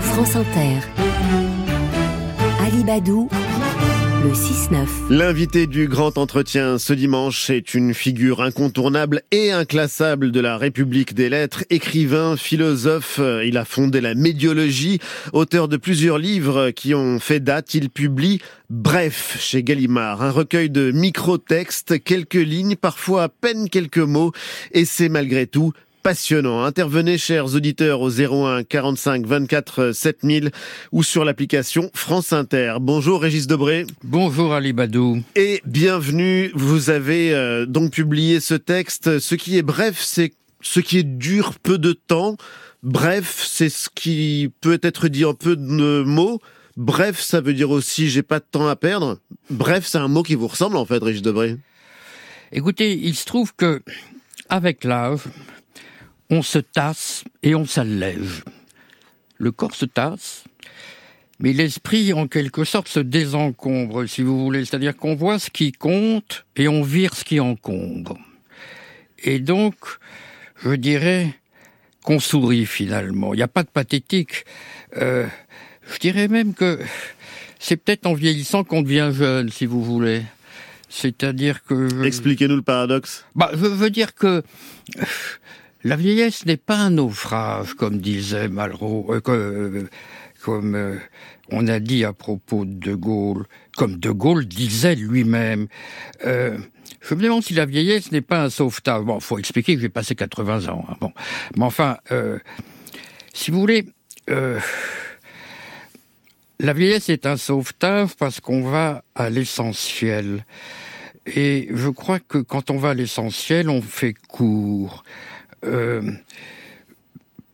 France Inter. Ali Badou. Le 6-9. L'invité du grand entretien ce dimanche est une figure incontournable et inclassable de la République des lettres, écrivain, philosophe, il a fondé la médiologie, auteur de plusieurs livres qui ont fait date, il publie Bref chez Gallimard, un recueil de micro-textes, quelques lignes, parfois à peine quelques mots, et c'est malgré tout passionnant. Intervenez, chers auditeurs, au 01 45 24 7000 ou sur l'application France Inter. Bonjour Régis Debré. Bonjour Ali Badou. Et bienvenue. Vous avez euh, donc publié ce texte. Ce qui est bref, c'est ce qui est dur peu de temps. Bref, c'est ce qui peut être dit en peu de mots. Bref, ça veut dire aussi j'ai pas de temps à perdre. Bref, c'est un mot qui vous ressemble en fait, Régis Debré. Écoutez, il se trouve que avec l'âge, on se tasse et on s'allège. Le corps se tasse, mais l'esprit, en quelque sorte, se désencombre, si vous voulez. C'est-à-dire qu'on voit ce qui compte et on vire ce qui encombre. Et donc, je dirais qu'on sourit finalement. Il n'y a pas de pathétique. Euh, je dirais même que c'est peut-être en vieillissant qu'on devient jeune, si vous voulez. C'est-à-dire que... Expliquez-nous le paradoxe. Bah, je veux dire que la vieillesse n'est pas un naufrage, comme disait Malraux, euh, euh, comme euh, on a dit à propos de De Gaulle, comme De Gaulle disait lui-même. je me demande si la vieillesse n'est pas un sauvetage. Bon, faut expliquer que j'ai passé 80 ans. Hein, bon, mais enfin, si vous voulez. La vieillesse est un sauvetage parce qu'on va à l'essentiel. Et je crois que quand on va à l'essentiel, on fait court. Euh,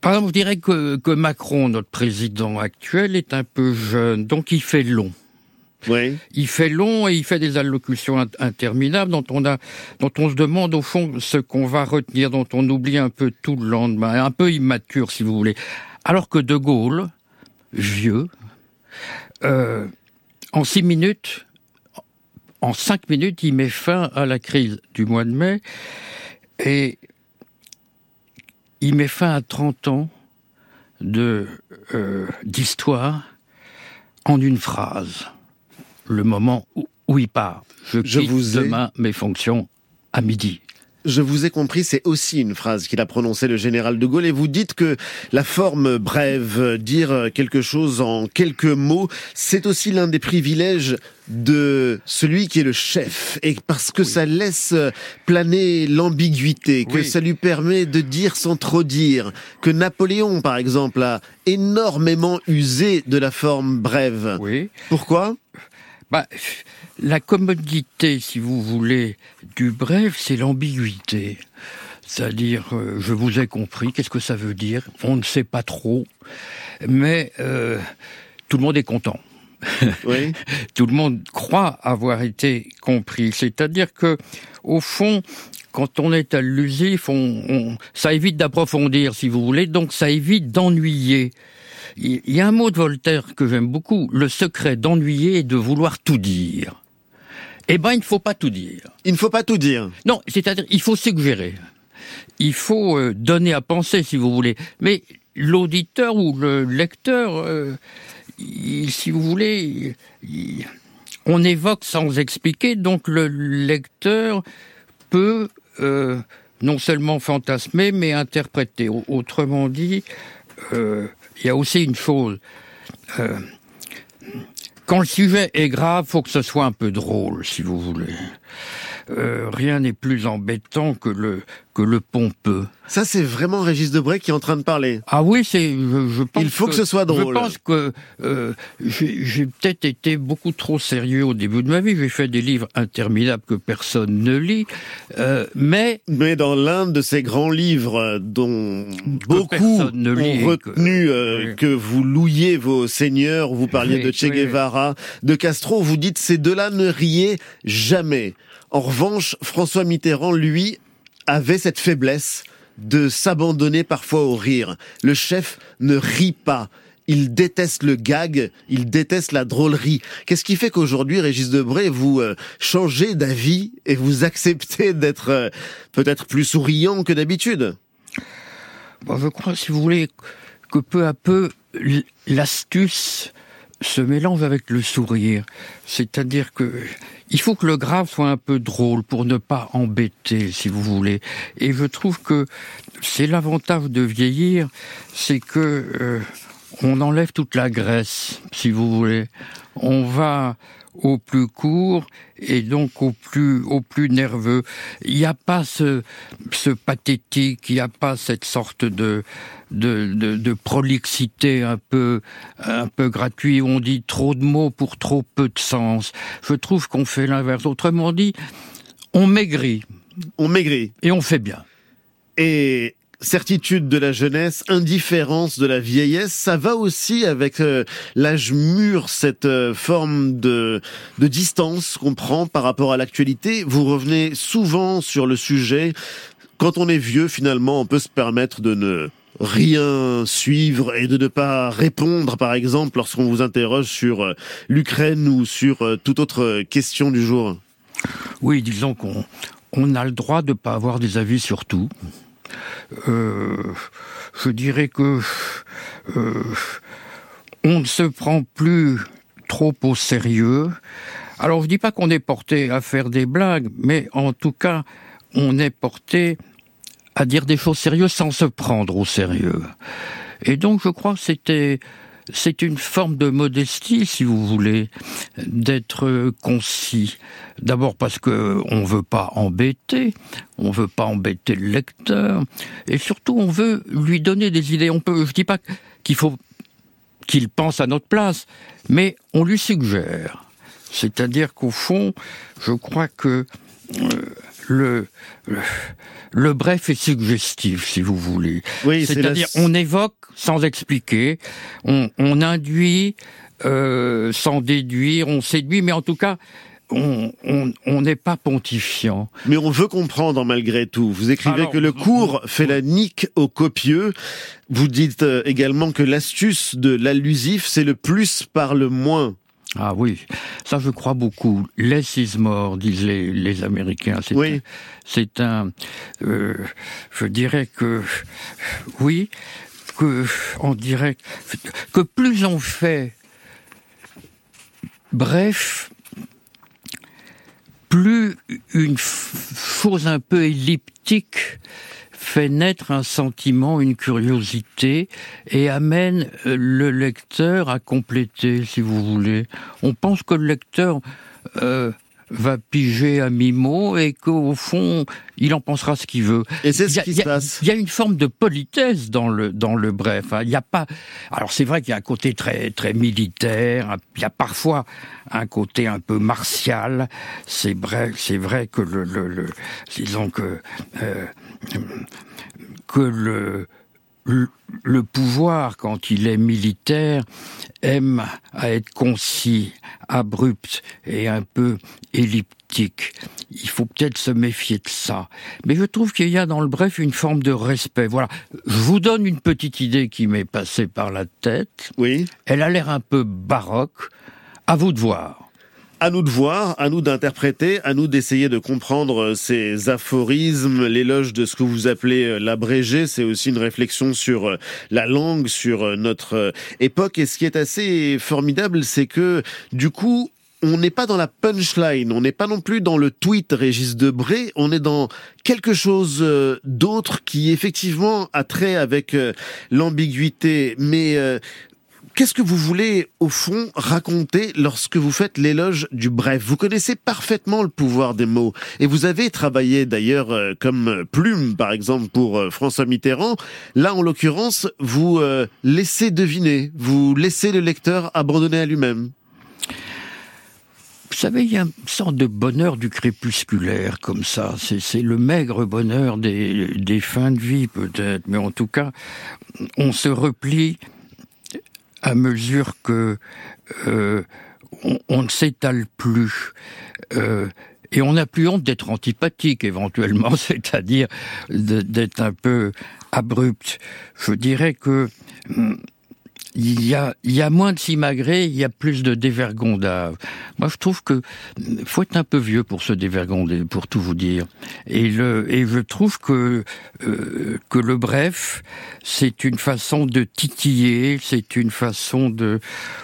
par exemple, je dirais que, que, Macron, notre président actuel, est un peu jeune, donc il fait long. Oui. Il fait long et il fait des allocutions interminables dont on a, dont on se demande au fond ce qu'on va retenir, dont on oublie un peu tout le lendemain, un peu immature si vous voulez. Alors que De Gaulle, vieux, euh, en six minutes, en cinq minutes, il met fin à la crise du mois de mai et il met fin à 30 ans de euh, d'histoire en une phrase. Le moment où, il part. Je, je quitte vous demain mes fonctions à midi. Je vous ai compris, c'est aussi une phrase qu'il a prononcée le général de Gaulle et vous dites que la forme brève, dire quelque chose en quelques mots, c'est aussi l'un des privilèges de celui qui est le chef et parce que ça laisse planer l'ambiguïté, que ça lui permet de dire sans trop dire, que Napoléon par exemple a énormément usé de la forme brève. Oui. Pourquoi? Bah, la commodité, si vous voulez, du bref, c'est l'ambiguïté. C'est-à-dire, euh, je vous ai compris, qu'est-ce que ça veut dire? On ne sait pas trop, mais euh, tout le monde est content. Oui. tout le monde croit avoir été compris. C'est-à-dire que, au fond, quand on est à l'usif, on, ça évite d'approfondir, si vous voulez, donc ça évite d'ennuyer. Il y a un mot de Voltaire que j'aime beaucoup, le secret d'ennuyer est de vouloir tout dire. Eh ben, il ne faut pas tout dire. Il ne faut pas tout dire. Non, c'est-à-dire, il faut suggérer. Il faut euh, donner à penser, si vous voulez. Mais l'auditeur ou le lecteur, euh, si vous voulez, on évoque sans expliquer, donc le lecteur peut euh, non seulement fantasmer, mais interpréter. Autrement dit, il y a aussi une chose quand le sujet est grave, faut que ce soit un peu drôle, si vous voulez. Euh, rien n'est plus embêtant que le que le pompeux. Ça, c'est vraiment Régis Debray qui est en train de parler. Ah oui, c'est. Je, pense Il faut que, ce soit drôle. Je pense que euh, j'ai peut-être été beaucoup trop sérieux au début de ma vie. J'ai fait des livres interminables que personne ne lit, euh, mais. Mais dans l'un de ces grands livres dont beaucoup ne ont retenu que, euh, que, vous louiez vos seigneurs, vous parliez de Che Guevara, de Castro, vous dites ces deux-là ne riez jamais. En revanche, François Mitterrand, lui, avait cette faiblesse de s'abandonner parfois au rire. Le chef ne rit pas. Il déteste le gag, il déteste la drôlerie. Qu'est-ce qui fait qu'aujourd'hui, Régis Debray, vous euh, changez d'avis et vous acceptez d'être euh, peut-être plus souriant que d'habitude? Je crois, si vous voulez, que peu à peu, l'astuce se mélange avec le sourire. C'est-à-dire que il faut que le grave soit un peu drôle pour ne pas embêter, si vous voulez. Et je trouve que c'est l'avantage de vieillir, c'est que euh, on enlève toute la graisse, si vous voulez. On va au plus court et donc au plus au plus nerveux. Il n'y a pas ce, ce pathétique, il n'y a pas cette sorte de de, de, de prolixité un peu un peu gratuit où on dit trop de mots pour trop peu de sens. Je trouve qu'on fait l'inverse. Autrement dit, on maigrit. On maigrit. Et on fait bien. Et certitude de la jeunesse, indifférence de la vieillesse, ça va aussi avec euh, l'âge mûr, cette euh, forme de, de distance qu'on prend par rapport à l'actualité. Vous revenez souvent sur le sujet. Quand on est vieux, finalement, on peut se permettre de ne rien suivre et de ne pas répondre, par exemple, lorsqu'on vous interroge sur euh, l'Ukraine ou sur toute autre question du jour. Oui, disons qu'on on a le droit de ne pas avoir des avis sur tout. Euh, je dirais que euh, on ne se prend plus trop au sérieux. Alors je dis pas qu'on est porté à faire des blagues, mais en tout cas, on est porté à dire des choses sérieuses sans se prendre au sérieux. Et donc je crois que c'était c'est une forme de modestie, si vous voulez, d'être concis. D'abord parce que on veut pas embêter, on veut pas embêter le lecteur, et surtout on veut lui donner des idées. On peut, je dis pas qu'il faut qu'il pense à notre place, mais on lui suggère. C'est-à-dire qu'au fond, je crois que euh, le, le, bref est suggestif, si vous voulez. Oui, C'est-à-dire, on évoque sans expliquer, on, on induit euh, sans déduire, on séduit, mais en tout cas, on n'est pas pontifiant. Mais on veut comprendre malgré tout. Vous écrivez que le cours fait la nique au copieux. Vous dites euh, également que l'astuce de l'allusif, c'est le plus par le moins. Ah oui, ça je crois beaucoup. Less is more, disent les, Américains. C'est oui. C'est un, euh, je dirais que oui, que on dirait que plus on fait, bref, plus une chose un peu elliptique fait naître un sentiment, une curiosité, et amène euh, le lecteur à compléter, si vous voulez. On pense que le lecteur euh, va piger à mi-mot et qu'au fond, il en pensera ce qu'il veut. Et c'est ce qui se passe. Il y a une forme de politesse dans le dans le bref. Hein. Il n'y a pas. Alors c'est vrai qu'il y a un côté très très militaire. Il y a parfois un côté un peu martial. C'est vrai, c'est vrai que le, le, disons que euh, que le le pouvoir, quand il est militaire, aime à être concis, abrupt et un peu elliptique. Il faut peut-être se méfier de ça. Mais je trouve qu'il y a dans le bref une forme de respect. Voilà. Je vous donne une petite idée qui m'est passée par la tête. Oui. Elle a l'air un peu baroque. À vous de voir à nous de voir, à nous d'interpréter, à nous d'essayer de comprendre euh, ces aphorismes, l'éloge de ce que vous appelez euh, l'abrégé, c'est aussi une réflexion sur euh, la langue, sur notre époque. Et ce qui est assez formidable, c'est que du coup, on n'est pas dans la punchline, on n'est pas non plus dans le tweet Régis Debré, on est dans quelque chose d'autre qui effectivement a trait avec l'ambiguïté, mais Qu'est-ce que vous voulez, au fond, raconter lorsque vous faites l'éloge du bref? Vous connaissez parfaitement le pouvoir des mots. Et vous avez travaillé d'ailleurs euh, comme plume, par exemple, pour euh, François Mitterrand. Là, en l'occurrence, vous euh, laissez deviner, vous laissez le lecteur abandonner à lui-même. Vous savez, il y a une sorte de bonheur du crépusculaire comme ça. C'est le maigre bonheur des, des fins de vie peut-être, mais en tout cas, on se replie à mesure que euh, on, ne s'étale plus. Euh, et on n'a plus honte d'être antipathique éventuellement, c'est-à-dire d'être un peu abrupt. Je dirais que hum, il y a, il y a moins de simagrées, il y a plus de dévergondage. Moi, je trouve que faut être un peu vieux pour se dévergonder, pour tout vous dire. Et le, et je trouve que euh, que le bref, c'est une façon de titiller, c'est une façon de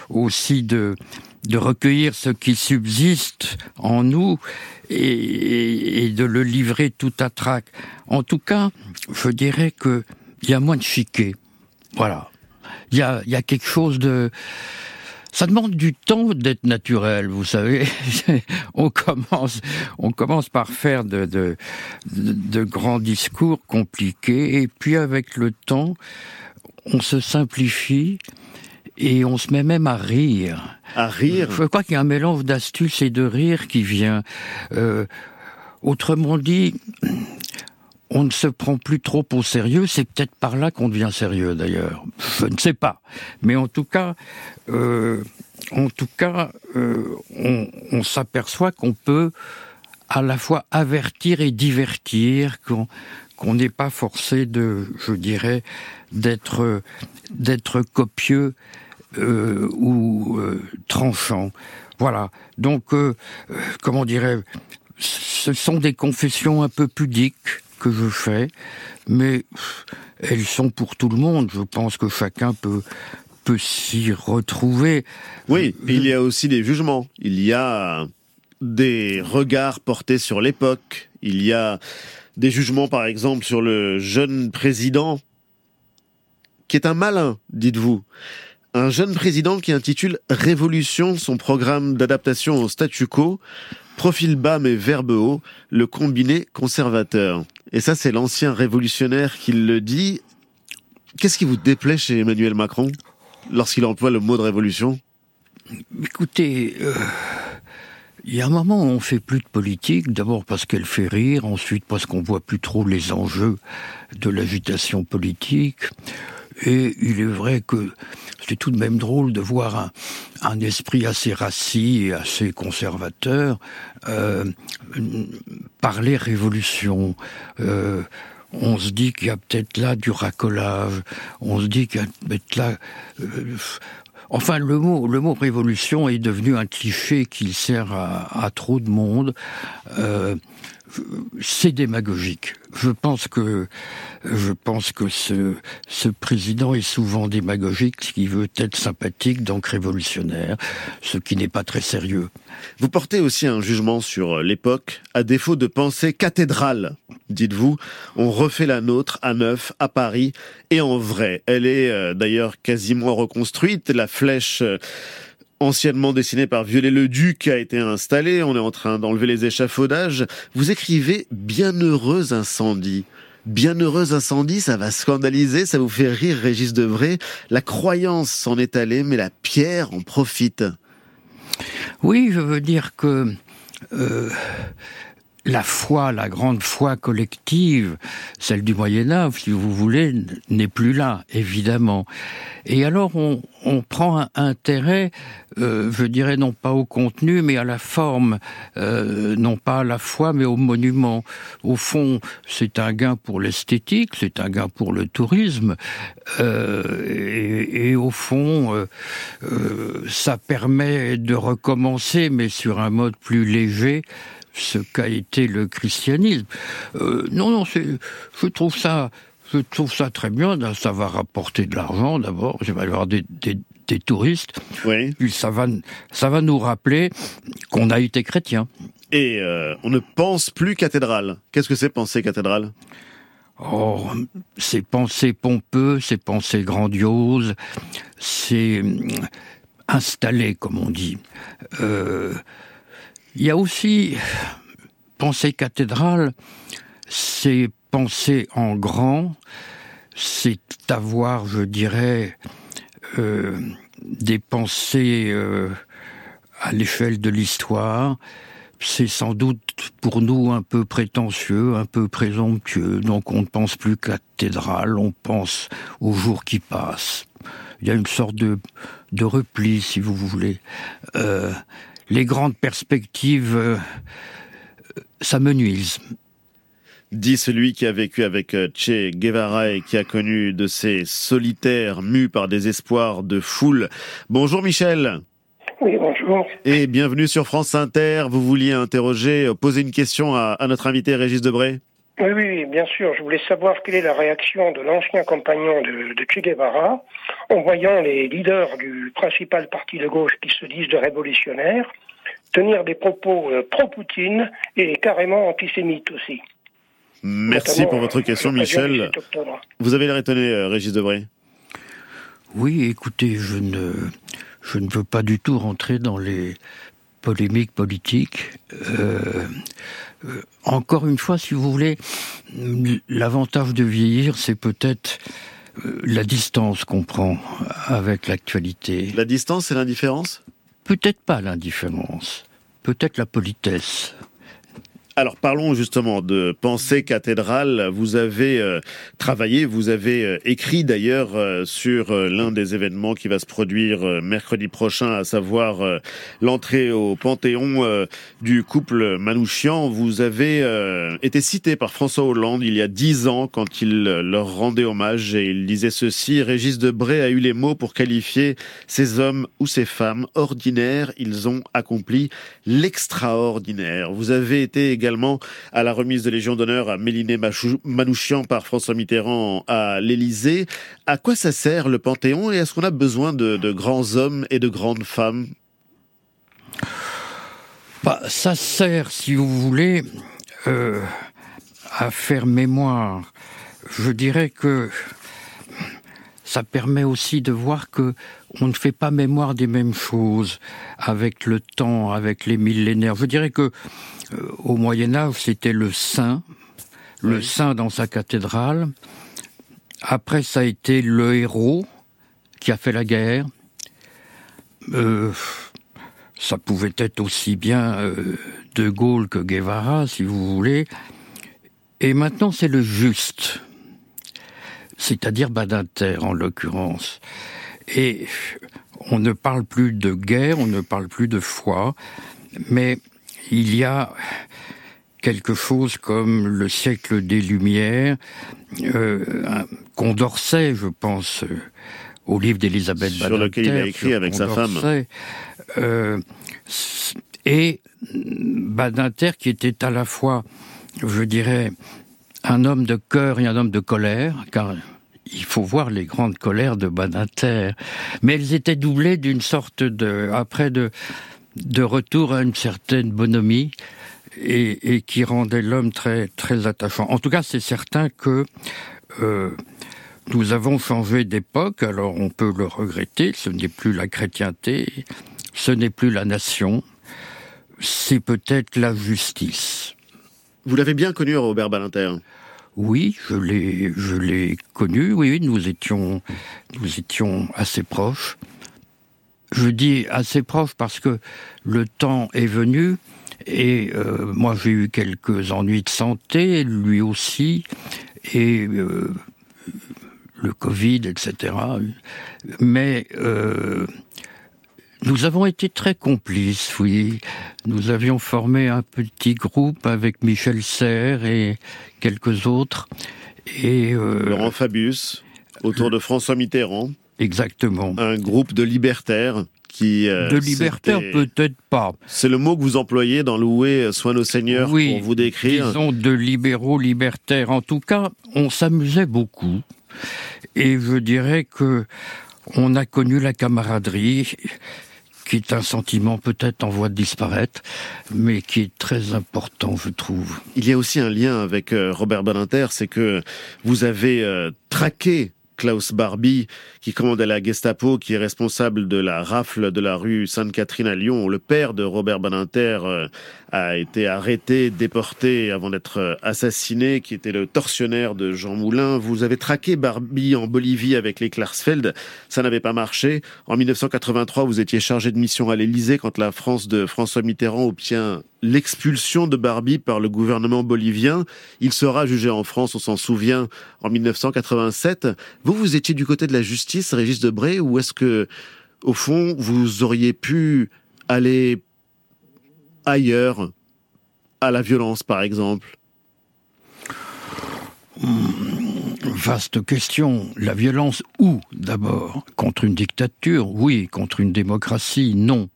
aussi de de recueillir ce qui subsiste en nous et, et de le livrer tout à trac. En tout cas, je dirais que il y a moins de chiquet. Voilà il y a, y a quelque chose de... Ça demande du temps d'être naturel, vous savez. on commence, on commence par faire de, de, de, grands discours compliqués, et puis avec le temps, on se simplifie et on se met même à rire. À rire? Je crois qu'il y a un mélange d'astuce et de rire qui vient. Euh, autrement dit, on ne se prend plus trop au sérieux. C'est peut-être par là qu'on devient sérieux, d'ailleurs. Je ne sais pas. Mais en tout cas, euh, en tout cas, euh, on, s'aperçoit qu'on peut à la fois avertir et divertir, qu'on n'est pas forcé de, je dirais, d'être copieux euh, ou tranchant. Voilà. Donc, comment dirais ce sont des confessions un peu pudiques que je fais, mais elles sont pour tout le monde. Je pense que chacun peut peut s'y retrouver. Oui, il y a aussi des jugements. Il y a des regards portés sur l'époque. Il y a des jugements, par exemple, sur le jeune président, qui est un malin, dites-vous. Un jeune président qui intitule Révolution son programme d'adaptation au statu quo, profil bas mais verbe haut, le combiné conservateur. Et ça, c'est l'ancien révolutionnaire qui le dit. Qu'est-ce qui vous déplaît chez Emmanuel Macron lorsqu'il emploie le mot de révolution? Écoutez, euh, il y a un moment où on fait plus de politique, d'abord parce qu'elle fait rire, ensuite parce qu'on voit plus trop les enjeux de l'agitation politique. Et il est vrai que c'est tout de même drôle de voir un, esprit assez rassis et assez conservateur euh, parler révolution. Euh, on se dit qu'il y a peut-être là du racolage. On se dit qu'il y a peut-être là. Euh, enfin, le mot, le mot révolution est devenu un cliché qui sert à, trop de monde. C'est démagogique. Je pense que je pense que ce, ce président est souvent démagogique, ce qui veut être sympathique, donc révolutionnaire, ce qui n'est pas très sérieux. Vous portez aussi un jugement sur l'époque, à défaut de penser cathédrale, dites-vous, on refait la nôtre à neuf, à Paris, et en vrai. Elle est euh, d'ailleurs quasiment reconstruite, la flèche euh, anciennement dessiné par Viollet-le-Duc, a été installé. On est en train d'enlever les échafaudages. Vous écrivez Bienheureux incendie. Bienheureux incendie, ça va scandaliser, ça vous fait rire, Régis Debray. La croyance s'en est allée, mais la pierre en profite. Oui, je veux dire que euh, la foi, la grande foi collective, celle du Moyen Âge, si vous voulez, n'est plus là, évidemment. Et alors on, prend un intérêt, euh, je dirais non pas au contenu, mais à la forme, euh, non pas à la foi, mais au monument. Au fond, c'est un gain pour l'esthétique, c'est un gain pour le tourisme, euh, et, et, au fond, ça permet de recommencer, mais sur un mode plus léger, ce qu'a été le christianisme. Euh, non, non, je trouve ça, je trouve ça très bien. Ça va rapporter de l'argent d'abord. Il va y avoir des, des, touristes. Oui. Puis ça va, ça va nous rappeler qu'on a été chrétien. Et euh, on ne pense plus cathédrale. Qu'est-ce que c'est penser cathédrale? Oh, c'est penser pompeux, c'est penser grandiose, c'est hum, installé, comme on dit. Euh, il y a aussi penser cathédrale, c'est penser en grand, c'est avoir, je dirais, euh, des pensées euh, à l'échelle de l'histoire. C'est sans doute pour nous un peu prétentieux, un peu présomptueux. Donc on ne pense plus cathédrale, on pense aux jours qui passent. Il y a une sorte de, de repli, si vous voulez. Euh, les grandes perspectives, euh, ça me nuise. dit celui qui a vécu avec euh, Che Guevara et qui a connu de ces solitaires mus par des espoirs de foule. Bonjour Michel. Oui, bonjour. Et bienvenue sur France Inter. Vous vouliez interroger, poser une question à, notre invité Régis Debray? Oui, oui, bien sûr. Je voulais savoir quelle est la réaction de l'ancien compagnon de, de, Che Guevara en voyant les leaders du principal parti de gauche qui se disent de révolutionnaires tenir des propos euh, pro-Poutine et carrément antisémites aussi. Merci pour votre question, Michel. Vous avez l'air étonné, euh, Régis Debray Oui, écoutez, je ne, je ne veux pas du tout rentrer dans les polémiques politiques. Euh, encore une fois, si vous voulez, l'avantage de vieillir, c'est peut-être la distance qu'on prend avec l'actualité. La distance, c'est l'indifférence? Peut-être pas l'indifférence, peut-être la politesse. Alors parlons justement de pensée cathédrale. Vous avez euh, travaillé, vous avez euh, écrit d'ailleurs euh, sur l'un des événements qui va se produire mercredi prochain, à savoir l'entrée au Panthéon du couple Manouchian. Vous avez été cité par François Hollande il y a dix ans quand il leur rendait hommage et il disait ceci, Régis Debray a eu les mots pour qualifier ces hommes ou ces femmes ordinaires. Ils ont accompli l'extraordinaire. Vous avez été également à la remise de Légion d'honneur à Méliné Manouchian par François Mitterrand à l'Élysée. À quoi ça sert le Panthéon et est-ce qu'on a besoin de, grands hommes et de grandes femmes? Bah, Ça sert, si vous voulez, euh, à faire mémoire. Je dirais que ça permet aussi de voir que on ne fait pas mémoire des mêmes choses avec le temps, avec les millénaires. Je dirais que au Moyen Âge, c'était le saint, le saint dans sa cathédrale. Après, ça a été le héros qui a fait la guerre. Euh, ça pouvait être aussi bien euh, De Gaulle que Guevara, si vous voulez. Et maintenant, c'est le juste, c'est-à-dire Badinter en l'occurrence. Et on ne parle plus de guerre, on ne parle plus de foi, mais il y a quelque chose comme le siècle des Lumières, euh, Condorcet, je pense, euh, au livre d'Elisabeth Badinter. Sur lequel il a écrit avec sa femme. Euh, et Badinter qui était à la fois, je dirais, un homme de cœur et un homme de colère, car il faut voir les grandes colères de Badinter, mais elles étaient doublées d'une sorte de, après de, de retour à une certaine bonhomie et, qui rendait l'homme très très attachant. En tout cas, c'est certain que euh, nous avons changé d'époque. Alors on peut le regretter. Ce n'est plus la chrétienté, ce n'est plus la nation, c'est peut-être la justice. Vous l'avez bien connu, Robert Ballinter oui, je l'ai, je l'ai connu. Oui, nous étions, nous étions assez proches. Je dis assez proche parce que le temps est venu et euh, moi j'ai eu quelques ennuis de santé, lui aussi, et euh, le Covid, etc. Mais euh, nous avons été très complices, oui. Nous avions formé un petit groupe avec Michel Serres et quelques autres. Et Laurent Fabius, autour de François Mitterrand. Exactement. Un groupe de libertaires qui... Euh, de libertaires, peut-être pas. C'est le mot que vous employez dans Louer Soit nos seigneurs oui, pour vous décrire. disons de libéraux libertaires. En tout cas, on s'amusait beaucoup. Et je dirais que on a connu la camaraderie qui est un sentiment peut-être en voie de disparaître, mais qui est très important, je trouve. Il y a aussi un lien avec euh, Robert Badinter, c'est que vous avez euh, traqué Klaus Barbie, qui commande à la Gestapo, qui est responsable de la rafle de la rue Sainte-Catherine à Lyon. Le père de Robert Badinter euh, a été arrêté, déporté avant d'être euh, assassiné, qui était le tortionnaire de Jean Moulin. Vous avez traqué Barbie en Bolivie avec les Klarsfeld. Ça n'avait pas marché. En 1983, vous étiez chargé de mission à l'Élysée quand la France de François Mitterrand obtient l'expulsion de Barbie par le gouvernement bolivien. Il sera jugé en France, on s'en souvient, en 1987. Vous, vous étiez du côté de la justice, Régis Debray, ou est-ce que, au fond, vous auriez pu aller ailleurs, à la violence, par exemple? Hmm, vaste question. La violence où d'abord? Contre une dictature? Oui. Contre une démocratie? Non.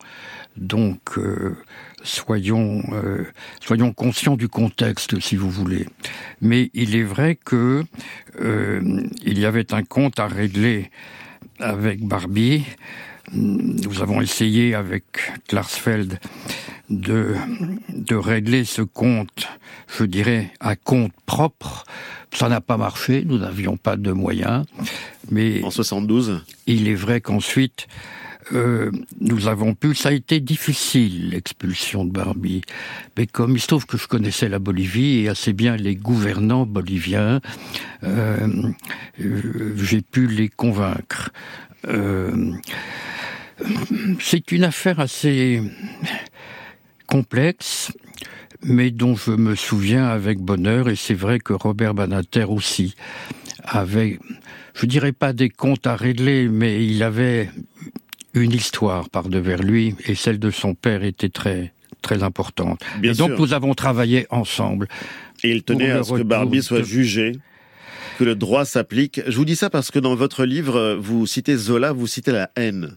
Donc, euh, soyons, euh, soyons conscients du contexte, si vous voulez. Mais il est vrai que euh, il y avait un compte à régler avec Barbie. Nous avons essayé avec Klarsfeld de, de régler ce compte, je dirais, à compte propre. Ça n'a pas marché, nous n'avions pas de moyens. Mais en 72 Il est vrai qu'ensuite, euh, nous avons pu, ça a été difficile l'expulsion de Barbie, mais comme il se trouve que je connaissais la Bolivie et assez bien les gouvernants boliviens, euh, euh j'ai pu les convaincre. C'est une affaire assez complexe, mais dont je me souviens avec bonheur, et c'est vrai que Robert Banater aussi avait, je dirais pas des comptes à régler, mais il avait une histoire par devers lui, et celle de son père était très très importante. et donc nous avons travaillé ensemble. Et il tenait à ce que Barbie soit jugé que le droit s'applique. Je vous dis ça parce que dans votre livre, vous citez Zola, vous citez la haine.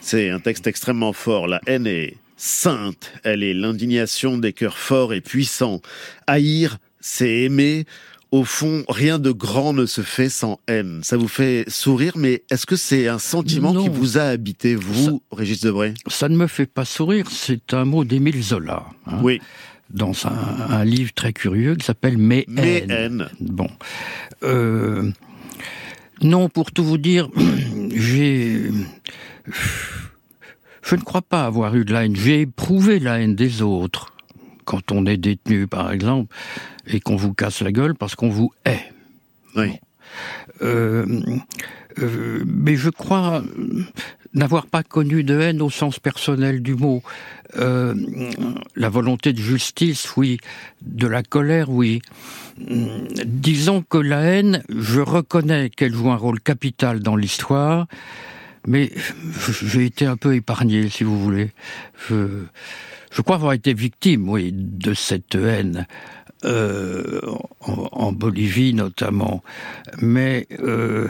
C'est un texte extrêmement fort. La haine est sainte. Elle est l'indignation des cœurs forts et puissants. Haïr, c'est aimer. Au fond, rien de grand ne se fait sans haine. Ça vous fait sourire, mais est-ce que c'est un sentiment qui vous a habité, vous, Régis Debray? Ça ne me fait pas sourire, c'est un mot d'Émile Zola. Hein, oui. Dans un, livre très curieux qui s'appelle Mes, Mes haines. Bon. Euh, non, pour tout vous dire, j'ai je ne crois pas avoir eu de la haine. J'ai éprouvé la haine des autres. Quand on est détenu, par exemple, et qu'on vous casse la gueule parce qu'on vous hait. Oui. Euh, euh, mais je crois n'avoir pas connu de haine au sens personnel du mot. Euh, la volonté de justice, oui. De la colère, oui. Disons que la haine, je reconnais qu'elle joue un rôle capital dans l'histoire, mais j'ai été un peu épargné, si vous voulez. Je, je crois avoir été victime, oui, de cette haine. Euh, en, Bolivie notamment, mais euh,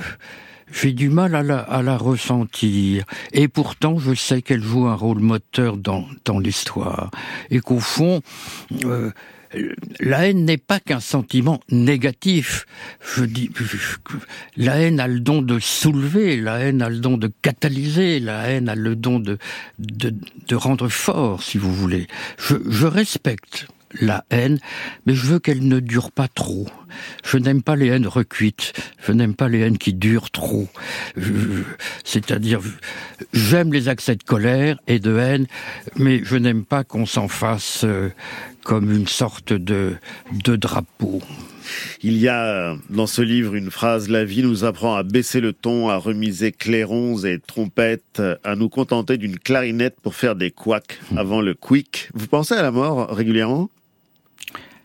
j'ai du mal à la, à la, ressentir. Et pourtant, je sais qu'elle joue un rôle moteur dans, dans l'histoire. Et qu'au fond, euh, la haine n'est pas qu'un sentiment négatif. Je dis, la haine a le don de soulever, la haine a le don de catalyser, la haine a le don de, de, rendre fort, si vous voulez. Je, je respecte la haine, mais je veux qu'elle ne dure pas trop. Je n'aime pas les haines recuites, je n'aime pas les haines qui durent trop. C'est-à-dire, j'aime les accès de colère et de haine, mais je n'aime pas qu'on s'en fasse euh, comme une sorte de, de drapeau. Il y a dans ce livre une phrase La vie nous apprend à baisser le ton, à remiser clairons et trompettes, à nous contenter d'une clarinette pour faire des couacs avant le quick. Vous pensez à la mort régulièrement?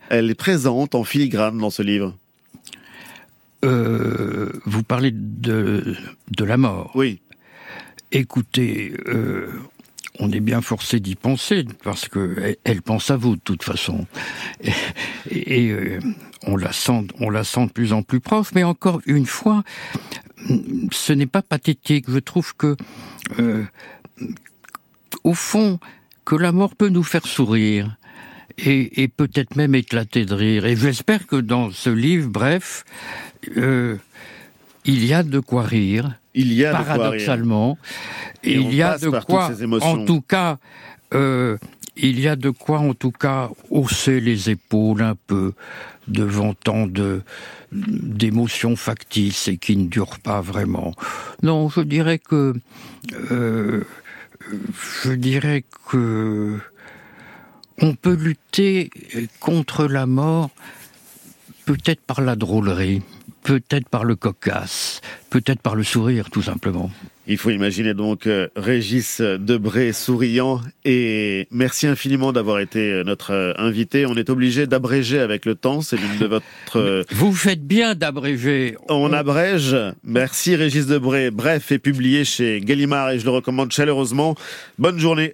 Elle est présente en filigrane dans ce livre. Euh, vous parlez de, de la mort? Oui. Écoutez, euh, on est bien forcé d'y penser parce que elle, pense à vous de toute façon, et, euh, on la sent, on la sent de plus en plus proche. Mais encore une fois, ce n'est pas pathétique. Je trouve que, au fond, que la mort peut nous faire sourire et, peut-être même éclater de rire. Et j'espère que dans ce livre, bref, euh, il y a de quoi rire. Il y a paradoxalement. Et il y a de quoi, en tout cas, euh, il y a de quoi, en tout cas, hausser les épaules un peu devant tant de d'émotions factices et qui ne durent pas vraiment. Non, je dirais que euh, je dirais que on peut lutter contre la mort peut-être par la drôlerie, peut-être par le cocasse, peut-être par le sourire tout simplement. Il faut imaginer donc euh, Régis Debré souriant et merci infiniment d'avoir été euh, notre euh, invité. On est obligé d'abréger avec le temps, c'est l'une de votre... Vous faites bien d'abréger. On abrège. Merci Régis Debré. Bref, est publié chez Gallimard et je le recommande chaleureusement. Bonne journée.